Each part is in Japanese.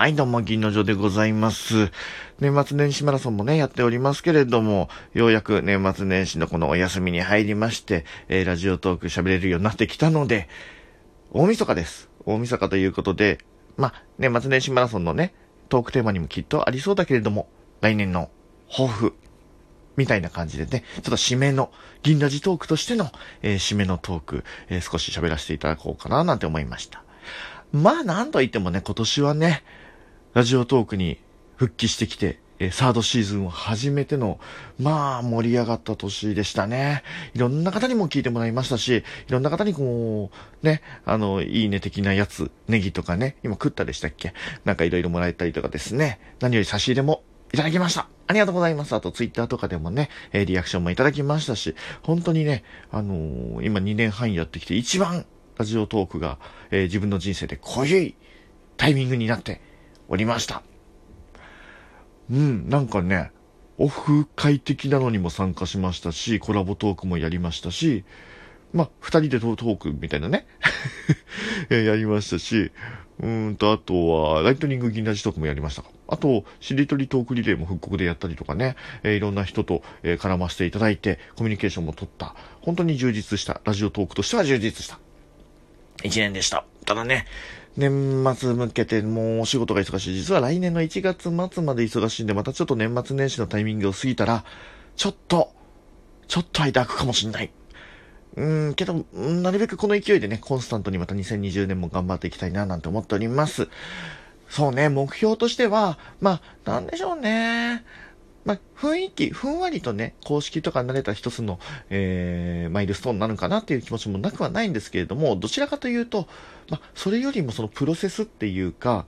はい、どうも、銀の城でございます。年末年始マラソンもね、やっておりますけれども、ようやく年末年始のこのお休みに入りまして、えー、ラジオトーク喋れるようになってきたので、大晦日です。大晦日ということで、ま、年末年始マラソンのね、トークテーマにもきっとありそうだけれども、来年の抱負、みたいな感じでね、ちょっと締めの、銀ラジトークとしての、えー、締めのトーク、えー、少し喋らせていただこうかななんて思いました。まあ、なんと言ってもね、今年はね、ラジオトークに復帰してきて、えサードシーズンを初めての、まあ、盛り上がった年でしたね。いろんな方にも聞いてもらいましたし、いろんな方にこう、ね、あの、いいね的なやつ、ネギとかね、今食ったでしたっけ？なんかいろいろもらえたりとかですね、何より差し入れもいただきました。ありがとうございます。あと、ツイッターとかでもね、えリアクションもいただきましたし、本当にね、あのー、今2年半やってきて一番ラジオトークが、えー、自分の人生で濃いタイミングになっておりました。うん、なんかね、オフ会的なのにも参加しましたし、コラボトークもやりましたし、まあ、二人でトークみたいなね やりましたし、うんと、あとは、ライトニング銀ラジトークもやりましたか。あと、しりとりトークリレーも復刻でやったりとかね、えー、いろんな人と、えー、絡ませていただいて、コミュニケーションも取った、本当に充実した、ラジオトークとしては充実した、一年でした。ただね、年末向けてもうお仕事が忙しい。実は来年の1月末まで忙しいんで、またちょっと年末年始のタイミングを過ぎたら、ちょっと、ちょっと間空くかもしんない。うん、けど、なるべくこの勢いでね、コンスタントにまた2020年も頑張っていきたいななんて思っております。そうね、目標としては、まあ、なんでしょうね。まあ、雰囲気、ふんわりとね、公式とか慣れた一つの、えー、マイルストーンなのかなっていう気持ちもなくはないんですけれども、どちらかというと、まあ、それよりもそのプロセスっていうか、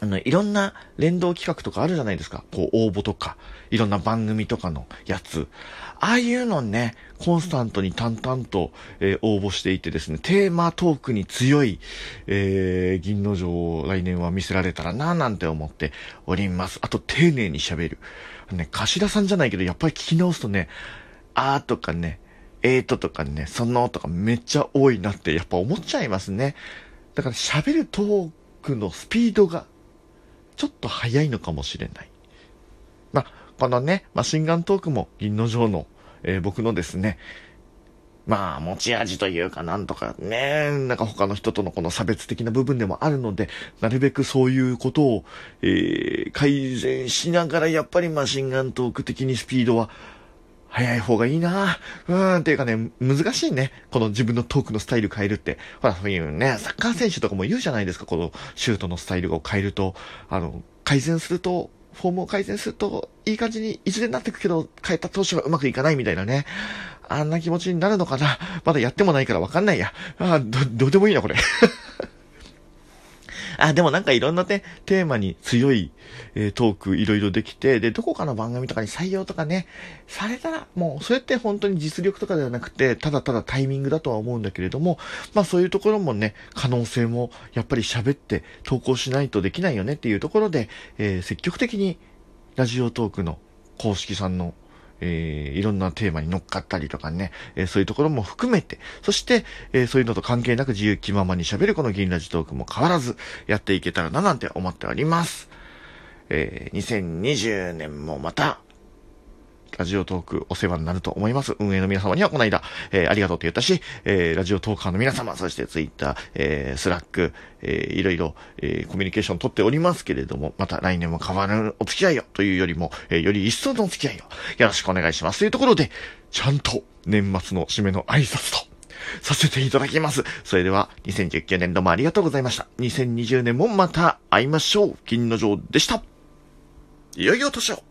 あの、いろんな連動企画とかあるじゃないですか。こう、応募とか、いろんな番組とかのやつ。ああいうのね、コンスタントに淡々と、えー、応募していてですね、テーマトークに強い、えー、銀の城を来年は見せられたらな、なんて思っております。あと、丁寧に喋る。ね、頭さんじゃないけど、やっぱり聞き直すとね、あーとかね、えーととかね、そのとかめっちゃ多いなってやっぱ思っちゃいますね。だから喋るトークのスピードがちょっと早いのかもしれない。まあ、このね、マシンガントークも銀の城の、えー、僕のですね、まあ、持ち味というか、なんとかね、なんか他の人とのこの差別的な部分でもあるので、なるべくそういうことを、えー、改善しながら、やっぱりマシンガントーク的にスピードは早い方がいいなうーん、っていうかね、難しいね。この自分のトークのスタイル変えるって。ほら、そういうね、サッカー選手とかも言うじゃないですか。このシュートのスタイルを変えると、あの、改善すると、フォームを改善すると、いい感じにいずれになってくけど、変えた投手がうまくいかないみたいなね。あんな気持ちになるのかなまだやってもないからわかんないや。あど、どうでもいいな、これ。あ、でもなんかいろんなね、テーマに強い、えー、トークいろいろできて、で、どこかの番組とかに採用とかね、されたら、もう、それって本当に実力とかではなくて、ただただタイミングだとは思うんだけれども、まあそういうところもね、可能性もやっぱり喋って投稿しないとできないよねっていうところで、えー、積極的にラジオトークの公式さんのえー、いろんなテーマに乗っかったりとかね、えー、そういうところも含めて、そして、えー、そういうのと関係なく自由気ままに喋るこの銀ラジトークも変わらずやっていけたらななんて思っております。えー、2020年もまたラジオトークお世話になると思います。運営の皆様にはこの間、えー、ありがとうと言ったし、えー、ラジオトーカーの皆様、そしてツイッター、えー、 Slack、えー、いろいろ、えー、コミュニケーション取っておりますけれども、また来年も変わらぬお付き合いをというよりも、えー、より一層のお付き合いをよろしくお願いします。というところで、ちゃんと年末の締めの挨拶と、させていただきます。それでは、2019年どうもありがとうございました。2020年もまた会いましょう。金の城でした。いよいよ年を。